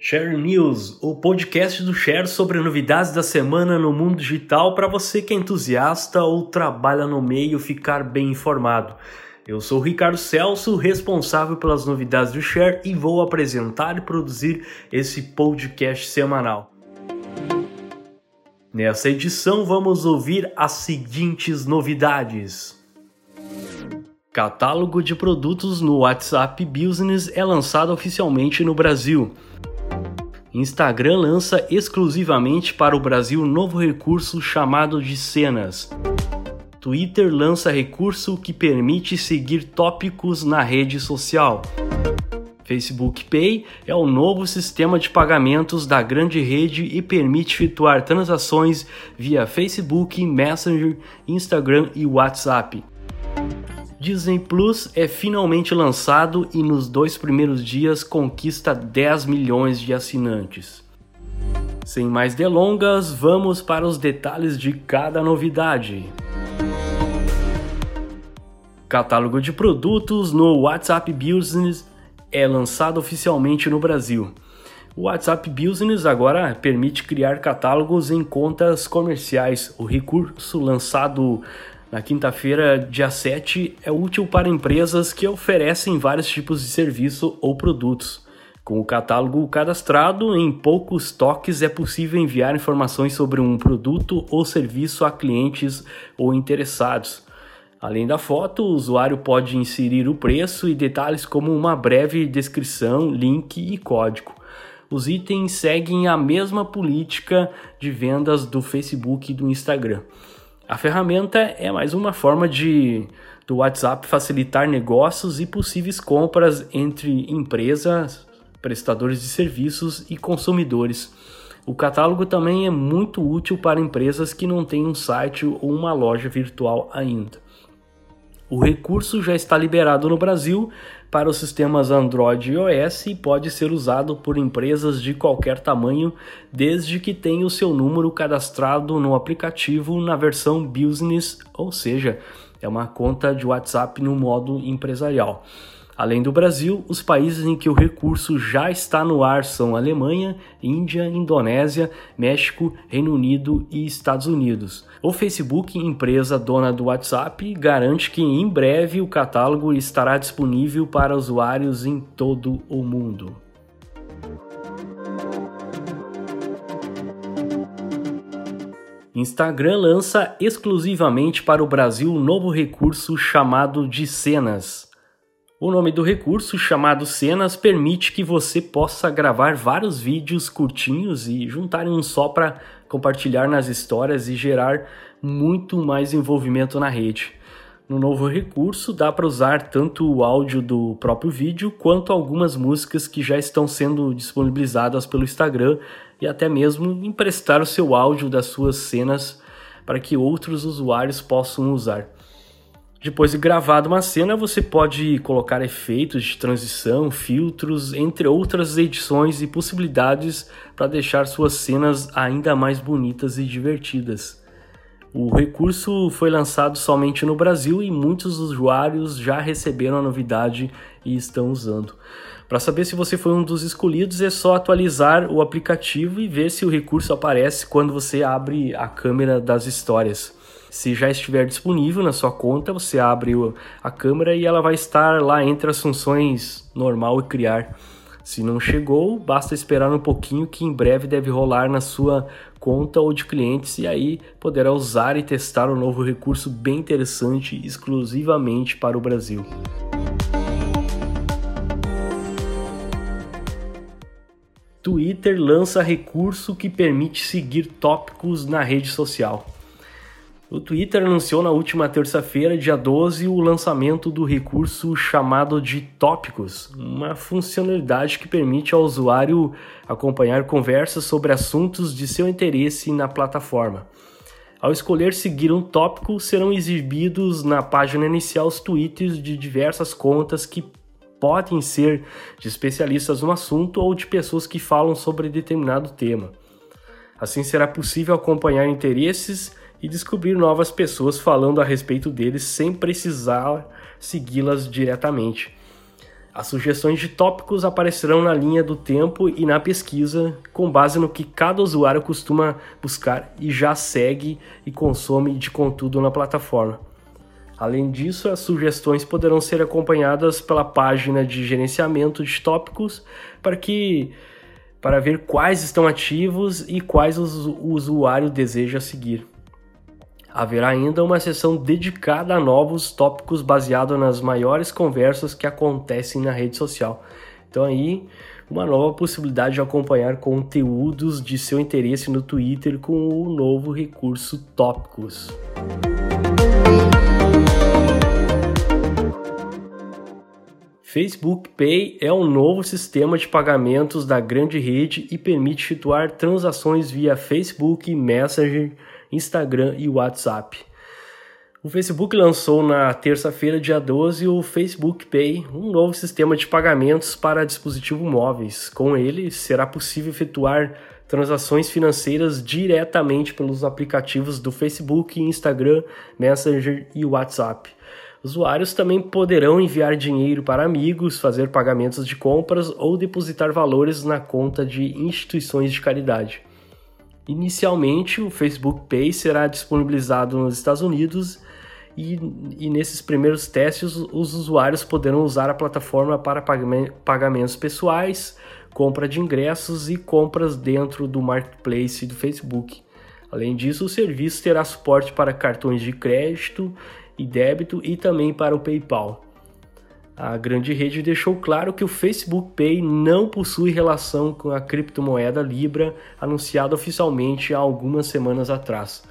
Share News, o podcast do Share sobre novidades da semana no mundo digital para você que é entusiasta ou trabalha no meio ficar bem informado. Eu sou o Ricardo Celso, responsável pelas novidades do Share e vou apresentar e produzir esse podcast semanal. Nessa edição vamos ouvir as seguintes novidades. Catálogo de produtos no WhatsApp Business é lançado oficialmente no Brasil. Instagram lança exclusivamente para o Brasil novo recurso chamado de cenas. Twitter lança recurso que permite seguir tópicos na rede social. Facebook Pay é o novo sistema de pagamentos da grande rede e permite efetuar transações via Facebook, Messenger, Instagram e WhatsApp. Disney Plus é finalmente lançado e nos dois primeiros dias conquista 10 milhões de assinantes. Sem mais delongas, vamos para os detalhes de cada novidade. Catálogo de produtos no WhatsApp Business é lançado oficialmente no Brasil. O WhatsApp Business agora permite criar catálogos em contas comerciais. O recurso lançado na quinta-feira, dia 7, é útil para empresas que oferecem vários tipos de serviço ou produtos. Com o catálogo cadastrado, em poucos toques é possível enviar informações sobre um produto ou serviço a clientes ou interessados. Além da foto, o usuário pode inserir o preço e detalhes como uma breve descrição, link e código. Os itens seguem a mesma política de vendas do Facebook e do Instagram. A ferramenta é mais uma forma de do WhatsApp facilitar negócios e possíveis compras entre empresas, prestadores de serviços e consumidores. O catálogo também é muito útil para empresas que não têm um site ou uma loja virtual ainda. O recurso já está liberado no Brasil para os sistemas Android e iOS e pode ser usado por empresas de qualquer tamanho, desde que tenha o seu número cadastrado no aplicativo na versão Business, ou seja, é uma conta de WhatsApp no modo empresarial. Além do Brasil, os países em que o recurso já está no ar são Alemanha, Índia, Indonésia, México, Reino Unido e Estados Unidos. O Facebook, empresa dona do WhatsApp, garante que em breve o catálogo estará disponível para usuários em todo o mundo. Instagram lança exclusivamente para o Brasil um novo recurso chamado de cenas. O nome do recurso, chamado Cenas, permite que você possa gravar vários vídeos curtinhos e juntar em um só para compartilhar nas histórias e gerar muito mais envolvimento na rede. No novo recurso, dá para usar tanto o áudio do próprio vídeo quanto algumas músicas que já estão sendo disponibilizadas pelo Instagram e até mesmo emprestar o seu áudio das suas cenas para que outros usuários possam usar. Depois de gravada uma cena, você pode colocar efeitos de transição, filtros, entre outras edições e possibilidades para deixar suas cenas ainda mais bonitas e divertidas. O recurso foi lançado somente no Brasil e muitos usuários já receberam a novidade e estão usando. Para saber se você foi um dos escolhidos, é só atualizar o aplicativo e ver se o recurso aparece quando você abre a câmera das histórias. Se já estiver disponível na sua conta, você abre a câmera e ela vai estar lá entre as funções normal e criar. Se não chegou, basta esperar um pouquinho que em breve deve rolar na sua conta ou de clientes e aí poderá usar e testar um novo recurso bem interessante exclusivamente para o Brasil. Twitter lança recurso que permite seguir tópicos na rede social. O Twitter anunciou na última terça-feira, dia 12, o lançamento do recurso chamado de Tópicos, uma funcionalidade que permite ao usuário acompanhar conversas sobre assuntos de seu interesse na plataforma. Ao escolher seguir um tópico, serão exibidos na página inicial os tweets de diversas contas que podem ser de especialistas no assunto ou de pessoas que falam sobre determinado tema. Assim será possível acompanhar interesses e descobrir novas pessoas falando a respeito deles sem precisar segui-las diretamente. As sugestões de tópicos aparecerão na linha do tempo e na pesquisa, com base no que cada usuário costuma buscar e já segue e consome de conteúdo na plataforma. Além disso, as sugestões poderão ser acompanhadas pela página de gerenciamento de tópicos para que para ver quais estão ativos e quais o usuário deseja seguir. Haverá ainda uma seção dedicada a novos tópicos baseado nas maiores conversas que acontecem na rede social. Então aí, uma nova possibilidade de acompanhar conteúdos de seu interesse no Twitter com o novo recurso Tópicos. Facebook Pay é um novo sistema de pagamentos da grande rede e permite efetuar transações via Facebook, Messenger, Instagram e WhatsApp. O Facebook lançou na terça-feira, dia 12, o Facebook Pay, um novo sistema de pagamentos para dispositivos móveis. Com ele, será possível efetuar transações financeiras diretamente pelos aplicativos do Facebook, Instagram, Messenger e WhatsApp. Usuários também poderão enviar dinheiro para amigos, fazer pagamentos de compras ou depositar valores na conta de instituições de caridade. Inicialmente, o Facebook Pay será disponibilizado nos Estados Unidos e, e, nesses primeiros testes os usuários poderão usar a plataforma para pagamentos pessoais, compra de ingressos e compras dentro do marketplace do Facebook. Além disso, o serviço terá suporte para cartões de crédito e débito e também para o PayPal. A grande rede deixou claro que o Facebook Pay não possui relação com a criptomoeda Libra anunciada oficialmente há algumas semanas atrás.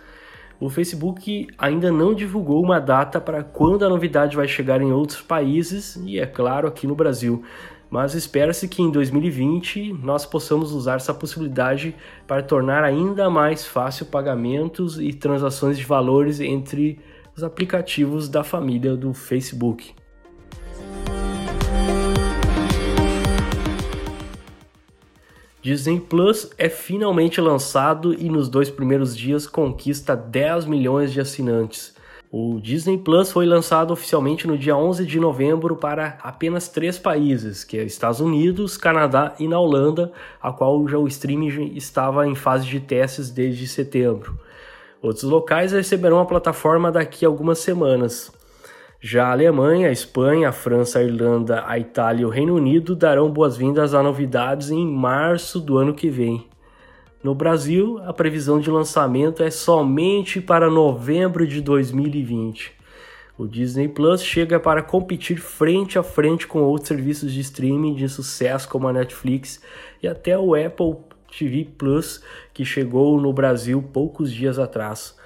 O Facebook ainda não divulgou uma data para quando a novidade vai chegar em outros países e, é claro, aqui no Brasil, mas espera-se que em 2020 nós possamos usar essa possibilidade para tornar ainda mais fácil pagamentos e transações de valores entre os aplicativos da família do Facebook. Disney Plus é finalmente lançado e nos dois primeiros dias conquista 10 milhões de assinantes. O Disney Plus foi lançado oficialmente no dia 11 de novembro para apenas três países, que é Estados Unidos, Canadá e na Holanda, a qual já o streaming estava em fase de testes desde setembro. Outros locais receberão a plataforma daqui a algumas semanas. Já a Alemanha, a Espanha, a França, a Irlanda, a Itália e o Reino Unido darão boas-vindas a novidades em março do ano que vem. No Brasil, a previsão de lançamento é somente para novembro de 2020. O Disney Plus chega para competir frente a frente com outros serviços de streaming de sucesso como a Netflix e até o Apple TV Plus, que chegou no Brasil poucos dias atrás.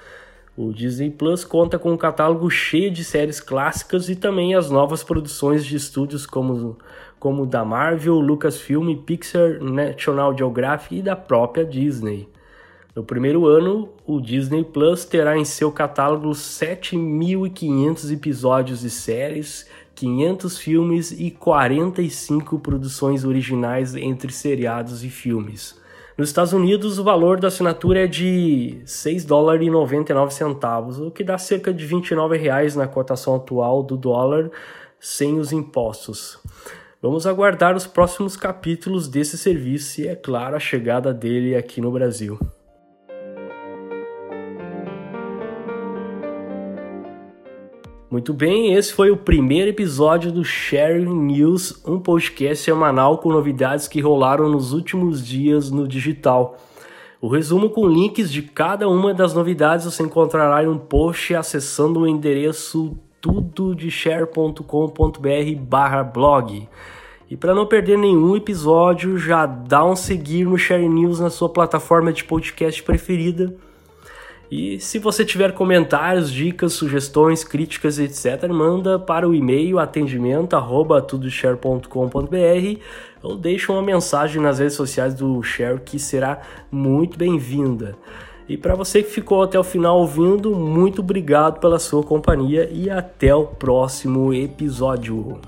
O Disney Plus conta com um catálogo cheio de séries clássicas e também as novas produções de estúdios como, como da Marvel, Lucasfilm, Pixar, National Geographic e da própria Disney. No primeiro ano, o Disney Plus terá em seu catálogo 7.500 episódios de séries, 500 filmes e 45 produções originais entre seriados e filmes. Nos Estados Unidos, o valor da assinatura é de 6 dólares e 99 centavos, o que dá cerca de 29 reais na cotação atual do dólar sem os impostos. Vamos aguardar os próximos capítulos desse serviço e, é claro, a chegada dele aqui no Brasil. Muito bem, esse foi o primeiro episódio do Sharing News, um podcast semanal com novidades que rolaram nos últimos dias no digital. O resumo com links de cada uma das novidades você encontrará em um post acessando o endereço tudodeshare.com.br/blog. E para não perder nenhum episódio, já dá um seguir no Share News na sua plataforma de podcast preferida e se você tiver comentários, dicas, sugestões, críticas, etc., manda para o e-mail atendimento@tudoshare.com.br ou deixa uma mensagem nas redes sociais do Share que será muito bem-vinda. E para você que ficou até o final ouvindo, muito obrigado pela sua companhia e até o próximo episódio.